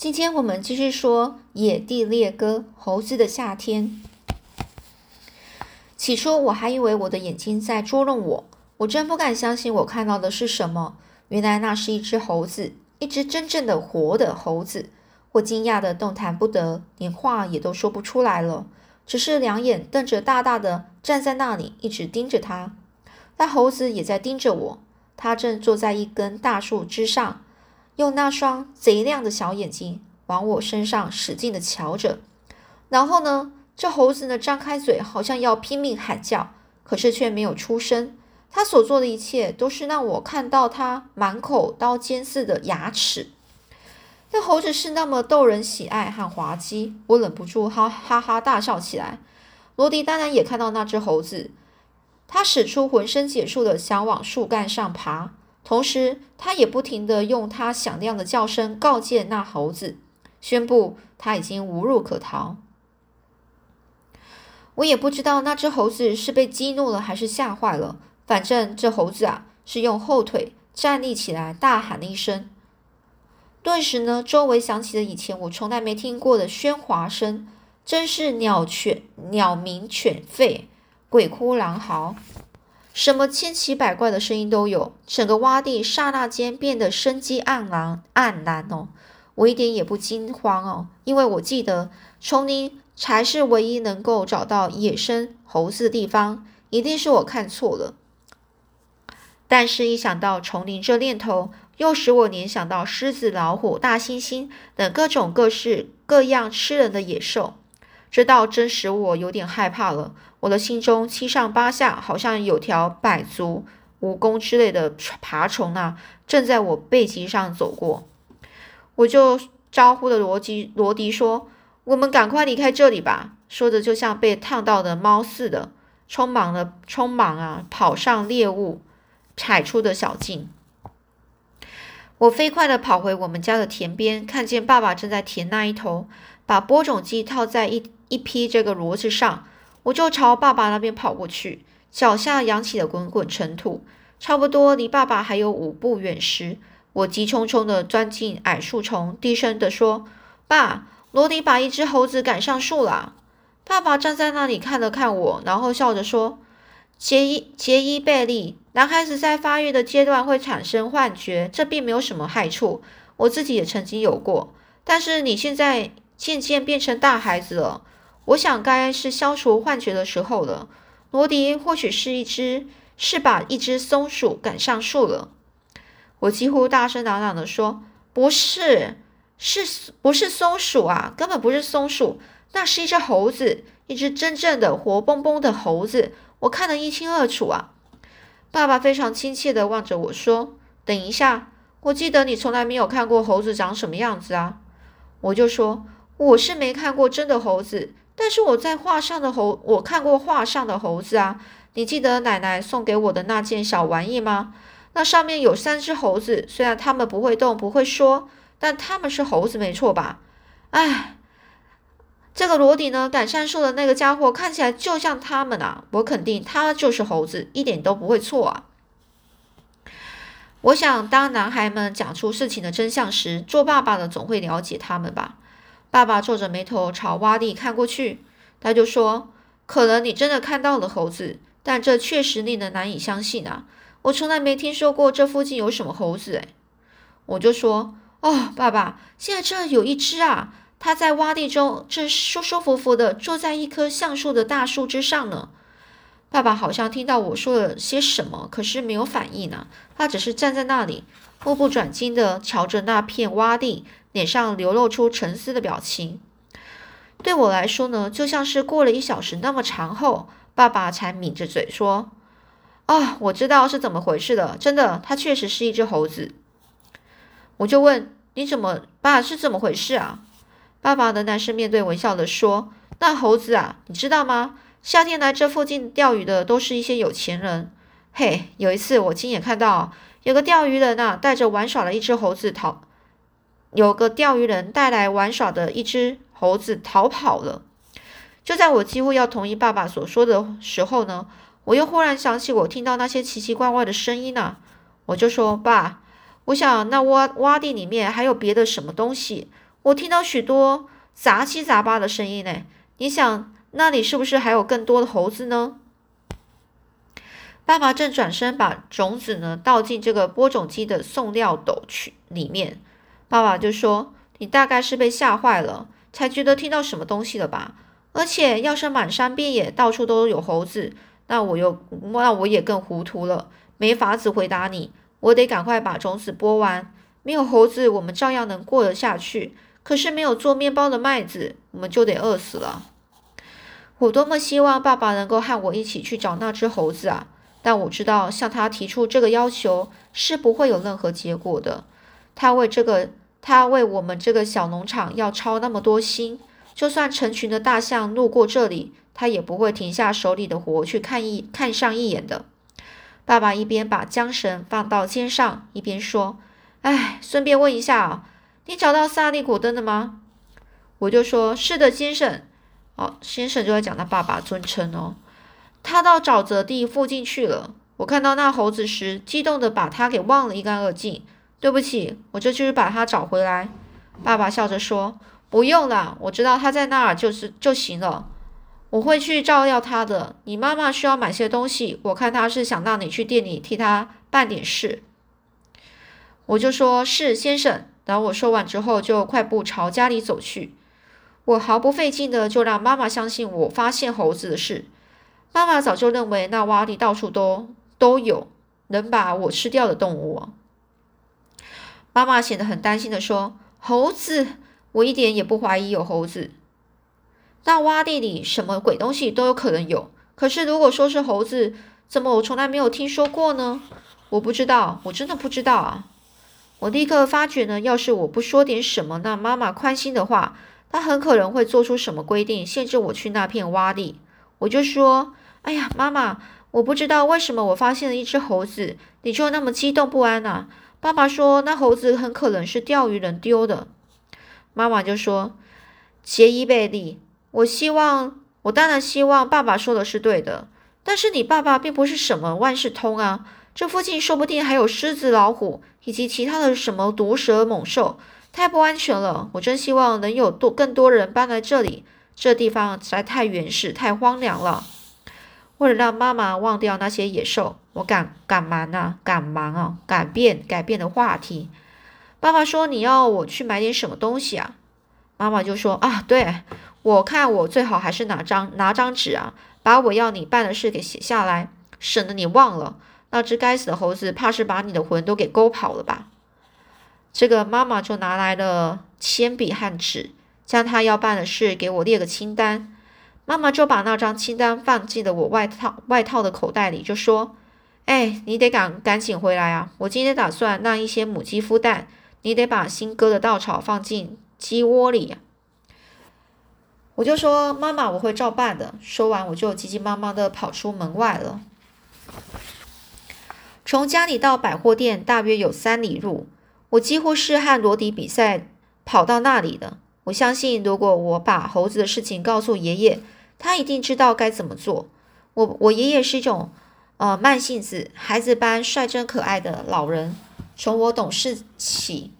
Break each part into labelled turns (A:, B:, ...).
A: 今天我们继续说《野地猎歌》猴子的夏天。起初我还以为我的眼睛在捉弄我，我真不敢相信我看到的是什么。原来那是一只猴子，一只真正的活的猴子。我惊讶的动弹不得，连话也都说不出来了，只是两眼瞪着大大的站在那里，一直盯着他。那猴子也在盯着我，它正坐在一根大树枝上。用那双贼亮的小眼睛往我身上使劲的瞧着，然后呢，这猴子呢张开嘴，好像要拼命喊叫，可是却没有出声。他所做的一切都是让我看到他满口刀尖似的牙齿。那猴子是那么逗人喜爱和滑稽，我忍不住哈哈哈大笑起来。罗迪当然也看到那只猴子，他使出浑身解数的想往树干上爬。同时，他也不停地用他响亮的叫声告诫那猴子，宣布他已经无路可逃。我也不知道那只猴子是被激怒了还是吓坏了，反正这猴子啊是用后腿站立起来，大喊了一声。顿时呢，周围响起了以前我从来没听过的喧哗声，真是鸟犬鸟鸣犬吠，鬼哭狼嚎。什么千奇百怪的声音都有，整个洼地刹那间变得生机盎然、黯然哦。我一点也不惊慌哦，因为我记得丛林才是唯一能够找到野生猴子的地方，一定是我看错了。但是，一想到丛林这念头，又使我联想到狮子、老虎、大猩猩等各种各式各样吃人的野兽，这倒真使我有点害怕了。我的心中七上八下，好像有条百足、蜈蚣之类的爬虫啊，正在我背脊上走过。我就招呼了罗迪，罗迪说：“我们赶快离开这里吧。”说着，就像被烫到的猫似的，匆忙的匆忙啊，跑上猎物踩出的小径。我飞快的跑回我们家的田边，看见爸爸正在田那一头，把播种机套在一一匹这个骡子上。我就朝爸爸那边跑过去，脚下扬起了滚滚尘土。差不多离爸爸还有五步远时，我急匆匆地钻进矮树丛，低声地说：“爸，罗迪把一只猴子赶上树了。”爸爸站在那里看了看我，然后笑着说：“杰伊，杰伊贝利，男孩子在发育的阶段会产生幻觉，这并没有什么害处。我自己也曾经有过，但是你现在渐渐变成大孩子了。”我想该是消除幻觉的时候了。罗迪或许是一只，是把一只松鼠赶上树了。我几乎大声嚷嚷的说：“不是，是不是松鼠啊？根本不是松鼠，那是一只猴子，一只真正的活蹦蹦的猴子，我看得一清二楚啊！”爸爸非常亲切的望着我说：“等一下，我记得你从来没有看过猴子长什么样子啊。”我就说：“我是没看过真的猴子。”但是我在画上的猴，我看过画上的猴子啊！你记得奶奶送给我的那件小玩意吗？那上面有三只猴子，虽然它们不会动，不会说，但它们是猴子，没错吧？哎，这个罗迪呢？赶上树的那个家伙看起来就像他们啊！我肯定他就是猴子，一点都不会错啊！我想，当男孩们讲出事情的真相时，做爸爸的总会了解他们吧。爸爸皱着眉头朝洼地看过去，他就说：“可能你真的看到了猴子，但这确实令人难以相信啊！我从来没听说过这附近有什么猴子。”哎，我就说：“哦，爸爸，现在这有一只啊，它在洼地中正舒舒服服的坐在一棵橡树的大树枝上呢。”爸爸好像听到我说了些什么，可是没有反应呢。他只是站在那里，目不转睛地瞧着那片洼地。脸上流露出沉思的表情，对我来说呢，就像是过了一小时那么长后，爸爸才抿着嘴说：“啊，我知道是怎么回事了，真的，它确实是一只猴子。”我就问：“你怎么，爸是怎么回事啊？”爸爸仍然是面对微笑的说：“那猴子啊，你知道吗？夏天来这附近钓鱼的都是一些有钱人。嘿，有一次我亲眼看到有个钓鱼人啊，带着玩耍的一只猴子逃。”有个钓鱼人带来玩耍的一只猴子逃跑了。就在我几乎要同意爸爸所说的时候呢，我又忽然想起我听到那些奇奇怪怪的声音呢。我就说：“爸，我想那洼洼地里面还有别的什么东西。我听到许多杂七杂八的声音呢。你想，那里是不是还有更多的猴子呢？爸爸正转身把种子呢倒进这个播种机的送料斗去里面。爸爸就说：“你大概是被吓坏了，才觉得听到什么东西了吧？而且要是满山遍野到处都有猴子，那我又那我也更糊涂了，没法子回答你。我得赶快把种子播完。没有猴子，我们照样能过得下去。可是没有做面包的麦子，我们就得饿死了。”我多么希望爸爸能够和我一起去找那只猴子啊！但我知道向他提出这个要求是不会有任何结果的。他为这个，他为我们这个小农场要操那么多心，就算成群的大象路过这里，他也不会停下手里的活去看一看上一眼的。爸爸一边把缰绳放到肩上，一边说：“哎，顺便问一下啊，你找到萨利古登了吗？”我就说：“是的，先生。”哦，先生就在讲他爸爸尊称哦。他到沼泽地附近去了。我看到那猴子时，激动的把他给忘了一干二净。对不起，我这就去把他找回来。爸爸笑着说：“不用了，我知道他在那儿就是就行了。我会去照料他的。你妈妈需要买些东西，我看他是想让你去店里替他办点事。”我就说：“是，先生。”然后我说完之后，就快步朝家里走去。我毫不费劲的就让妈妈相信我发现猴子的事。妈妈早就认为那洼地到处都都有能把我吃掉的动物。妈妈显得很担心的说：“猴子，我一点也不怀疑有猴子。那洼地里什么鬼东西都有可能有。可是如果说是猴子，怎么我从来没有听说过呢？我不知道，我真的不知道啊！我立刻发觉呢，要是我不说点什么，让妈妈宽心的话。”她很可能会做出什么规定，限制我去那片洼地。我就说：“哎呀，妈妈，我不知道为什么我发现了一只猴子，你就那么激动不安啊？”爸爸说：“那猴子很可能是钓鱼人丢的。”妈妈就说：“杰伊贝利，我希望，我当然希望爸爸说的是对的。但是你爸爸并不是什么万事通啊，这附近说不定还有狮子、老虎以及其他的什么毒蛇猛兽。”太不安全了！我真希望能有多更多人搬来这里。这地方实在太原始、太荒凉了。为了让妈妈忘掉那些野兽，我赶赶忙啊，赶忙啊，改变改变的话题。爸爸说：“你要我去买点什么东西啊？”妈妈就说：“啊，对，我看我最好还是拿张拿张纸啊，把我要你办的事给写下来，省得你忘了。那只该死的猴子，怕是把你的魂都给勾跑了吧。”这个妈妈就拿来了铅笔和纸，将她要办的事给我列个清单。妈妈就把那张清单放进了我外套外套的口袋里，就说：“哎，你得赶赶紧回来啊！我今天打算让一些母鸡孵蛋，你得把新割的稻草放进鸡窝里。”我就说：“妈妈，我会照办的。”说完，我就急急忙忙的跑出门外了。从家里到百货店大约有三里路。我几乎是和罗迪比赛跑到那里的。我相信，如果我把猴子的事情告诉爷爷，他一定知道该怎么做。我我爷爷是一种呃慢性子、孩子般率真可爱的老人。从我懂事起，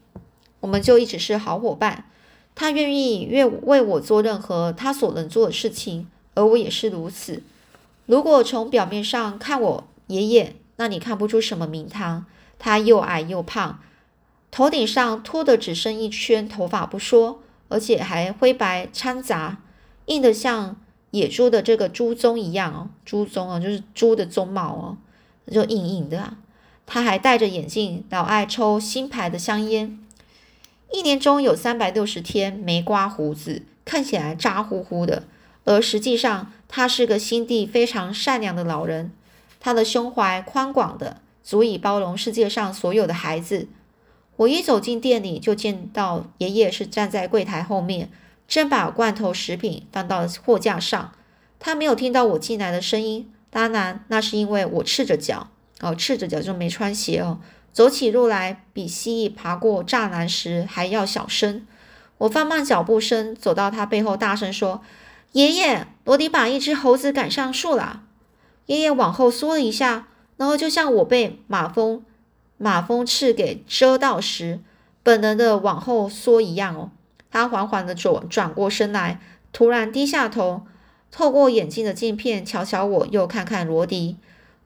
A: 我们就一直是好伙伴。他愿意为为我做任何他所能做的事情，而我也是如此。如果从表面上看我爷爷，那你看不出什么名堂。他又矮又胖。头顶上秃的只剩一圈头发不说，而且还灰白掺杂，硬的像野猪的这个猪鬃一样哦，猪鬃啊，就是猪的鬃毛哦，就硬硬的啊。他还戴着眼镜，老爱抽新牌的香烟，一年中有三百六十天没刮胡子，看起来渣乎乎的，而实际上他是个心地非常善良的老人。他的胸怀宽广的，足以包容世界上所有的孩子。我一走进店里，就见到爷爷是站在柜台后面，正把罐头食品放到货架上。他没有听到我进来的声音，当然那是因为我赤着脚哦，赤着脚就没穿鞋哦，走起路来比蜥蜴爬过栅栏时还要小声。我放慢脚步声，走到他背后，大声说：“爷爷，罗迪把一只猴子赶上树了。”爷爷往后缩了一下，然后就像我被马蜂。马蜂翅给蛰到时，本能的往后缩一样哦。他缓缓地转转过身来，突然低下头，透过眼镜的镜片瞧瞧我，又看看罗迪。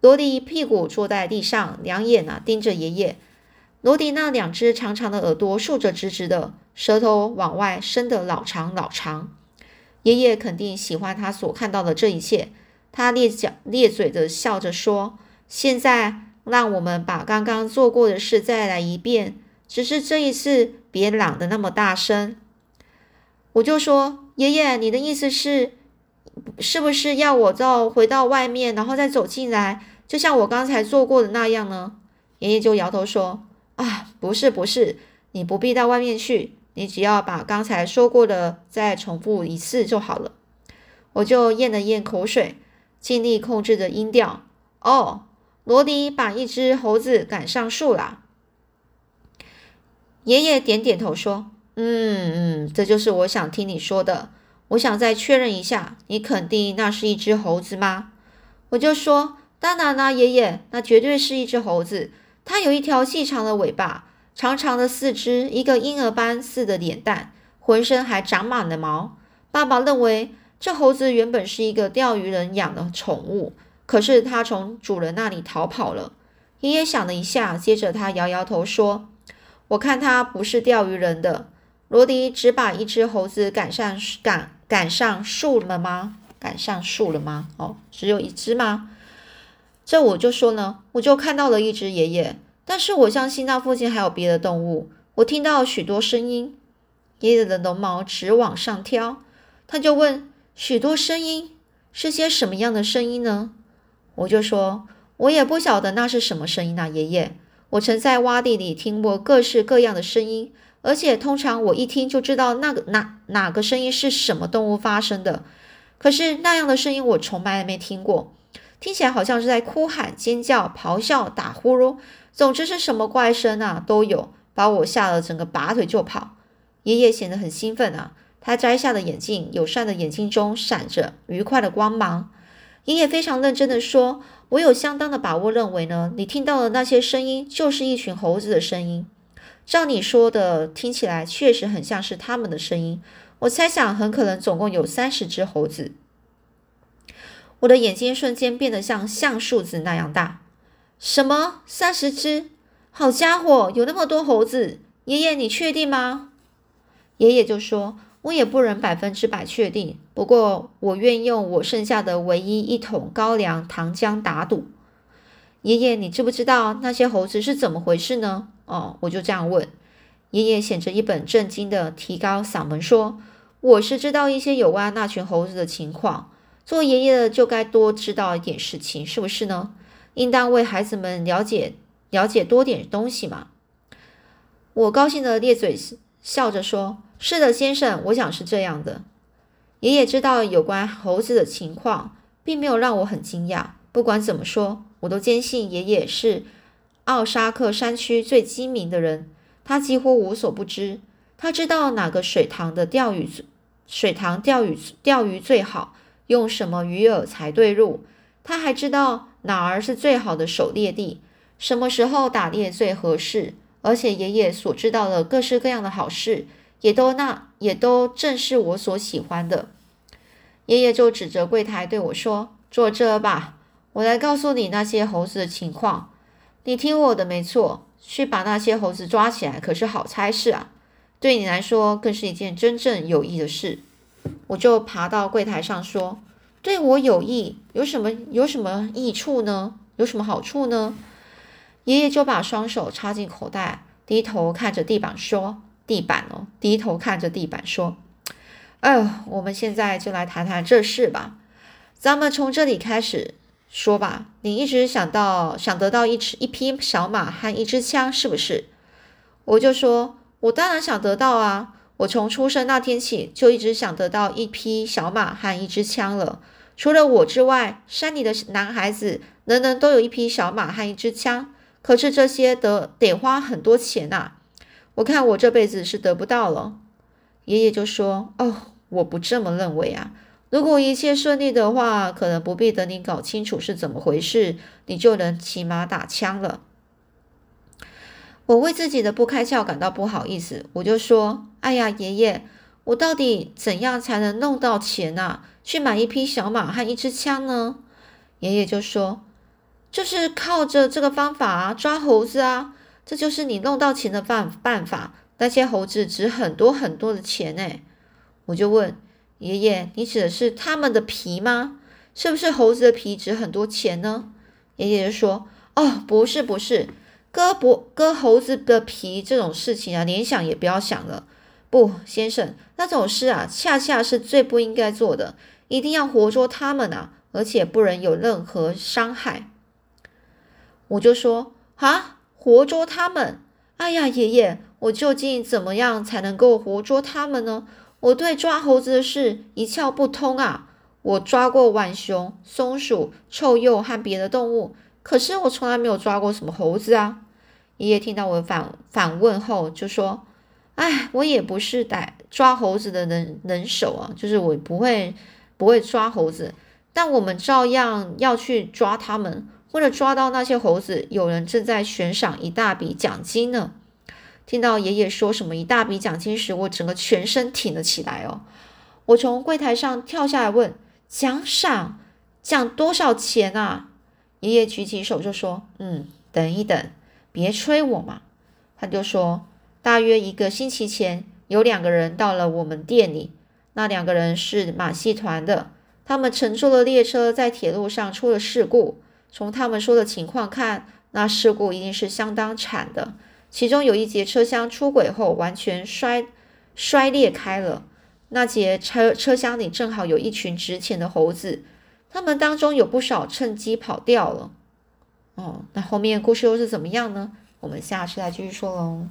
A: 罗迪屁股坐在地上，两眼啊盯着爷爷。罗迪那两只长长的耳朵竖着直直的，舌头往外伸得老长老长。爷爷肯定喜欢他所看到的这一切。他咧脚咧嘴的笑着说：“现在让我们把刚刚做过的事再来一遍，只是这一次别嚷得那么大声。”我就说：“爷爷，你的意思是，是不是要我到回到外面，然后再走进来，就像我刚才做过的那样呢？”爷爷就摇头说。啊，不是不是，你不必到外面去，你只要把刚才说过的再重复一次就好了。我就咽了咽口水，尽力控制着音调。哦，罗迪把一只猴子赶上树了。爷爷点点头说：“嗯嗯，这就是我想听你说的。我想再确认一下，你肯定那是一只猴子吗？”我就说：“当然啦，爷爷，那绝对是一只猴子。”它有一条细长的尾巴，长长的四肢，一个婴儿般似的脸蛋，浑身还长满了毛。爸爸认为这猴子原本是一个钓鱼人养的宠物，可是它从主人那里逃跑了。爷爷想了一下，接着他摇摇头说：“我看它不是钓鱼人的。”罗迪只把一只猴子赶上赶赶上树了吗？赶上树了吗？哦，只有一只吗？这我就说呢，我就看到了一只爷爷，但是我相信那附近还有别的动物。我听到许多声音，爷爷的绒毛直往上挑。他就问：许多声音是些什么样的声音呢？我就说：我也不晓得那是什么声音啊，爷爷。我曾在洼地里听过各式各样的声音，而且通常我一听就知道那个哪哪个声音是什么动物发生的。可是那样的声音我从来没听过。听起来好像是在哭喊、尖叫、咆哮、打呼噜，总之是什么怪声啊都有，把我吓得整个拔腿就跑。爷爷显得很兴奋啊，他摘下了眼镜，友善的眼睛中闪着愉快的光芒。爷爷非常认真的说：“我有相当的把握认为呢，你听到的那些声音就是一群猴子的声音。照你说的，听起来确实很像是他们的声音。我猜想很可能总共有三十只猴子。”我的眼睛瞬间变得像橡树子那样大。什么？三十只？好家伙，有那么多猴子！爷爷，你确定吗？爷爷就说：“我也不能百分之百确定，不过我愿用我剩下的唯一一桶高粱糖浆打赌。”爷爷，你知不知道那些猴子是怎么回事呢？哦，我就这样问。爷爷显着一本正经的提高嗓门说：“我是知道一些有关那群猴子的情况。”做爷爷的就该多知道一点事情，是不是呢？应当为孩子们了解了解多点东西嘛。我高兴的咧嘴笑着说：“是的，先生，我想是这样的。”爷爷知道有关猴子的情况，并没有让我很惊讶。不管怎么说，我都坚信爷爷是奥沙克山区最精明的人。他几乎无所不知，他知道哪个水塘的钓鱼水塘钓鱼钓鱼最好。用什么鱼饵才对路？他还知道哪儿是最好的狩猎地，什么时候打猎最合适。而且爷爷所知道的各式各样的好事，也都那也都正是我所喜欢的。爷爷就指着柜台对我说：“坐这吧，我来告诉你那些猴子的情况。你听我的，没错，去把那些猴子抓起来可是好差事啊。对你来说，更是一件真正有益的事。”我就爬到柜台上说：“对我有益，有什么有什么益处呢？有什么好处呢？”爷爷就把双手插进口袋，低头看着地板说：“地板哦，低头看着地板说，哎，我们现在就来谈谈这事吧。咱们从这里开始说吧。你一直想到想得到一只一匹小马和一支枪，是不是？”我就说：“我当然想得到啊。”我从出生那天起就一直想得到一匹小马和一支枪了。除了我之外，山里的男孩子人人都有一匹小马和一支枪，可是这些得得花很多钱呐。我看我这辈子是得不到了。爷爷就说：“哦，我不这么认为啊。如果一切顺利的话，可能不必等你搞清楚是怎么回事，你就能骑马打枪了。”我为自己的不开窍感到不好意思，我就说。哎呀，爷爷，我到底怎样才能弄到钱啊？去买一匹小马和一支枪呢？”爷爷就说：“就是靠着这个方法啊，抓猴子啊，这就是你弄到钱的办办法。那些猴子值很多很多的钱呢。”我就问爷爷：“你指的是他们的皮吗？是不是猴子的皮值很多钱呢？”爷爷就说：“哦，不是，不是，割脖割猴子的皮这种事情啊，联想也不要想了。不，先生，那种事啊，恰恰是最不应该做的，一定要活捉他们啊。”而且不能有任何伤害，我就说啊，活捉他们！哎呀，爷爷，我究竟怎么样才能够活捉他们呢？我对抓猴子的事一窍不通啊！我抓过浣熊、松鼠、臭鼬和别的动物，可是我从来没有抓过什么猴子啊！爷爷听到我反反问后，就说：“哎，我也不是逮抓猴子的能能手啊，就是我不会不会抓猴子。”但我们照样要去抓他们，为了抓到那些猴子，有人正在悬赏一大笔奖金呢。听到爷爷说什么一大笔奖金时，我整个全身挺了起来哦。我从柜台上跳下来问：“奖赏奖多少钱啊？”爷爷举起手就说：“嗯，等一等，别催我嘛。”他就说：“大约一个星期前，有两个人到了我们店里，那两个人是马戏团的。”他们乘坐的列车在铁路上出了事故。从他们说的情况看，那事故一定是相当惨的。其中有一节车厢出轨后完全摔摔裂开了。那节车车厢里正好有一群值钱的猴子，他们当中有不少趁机跑掉了。哦，那后面故事又是怎么样呢？我们下次再继续说喽。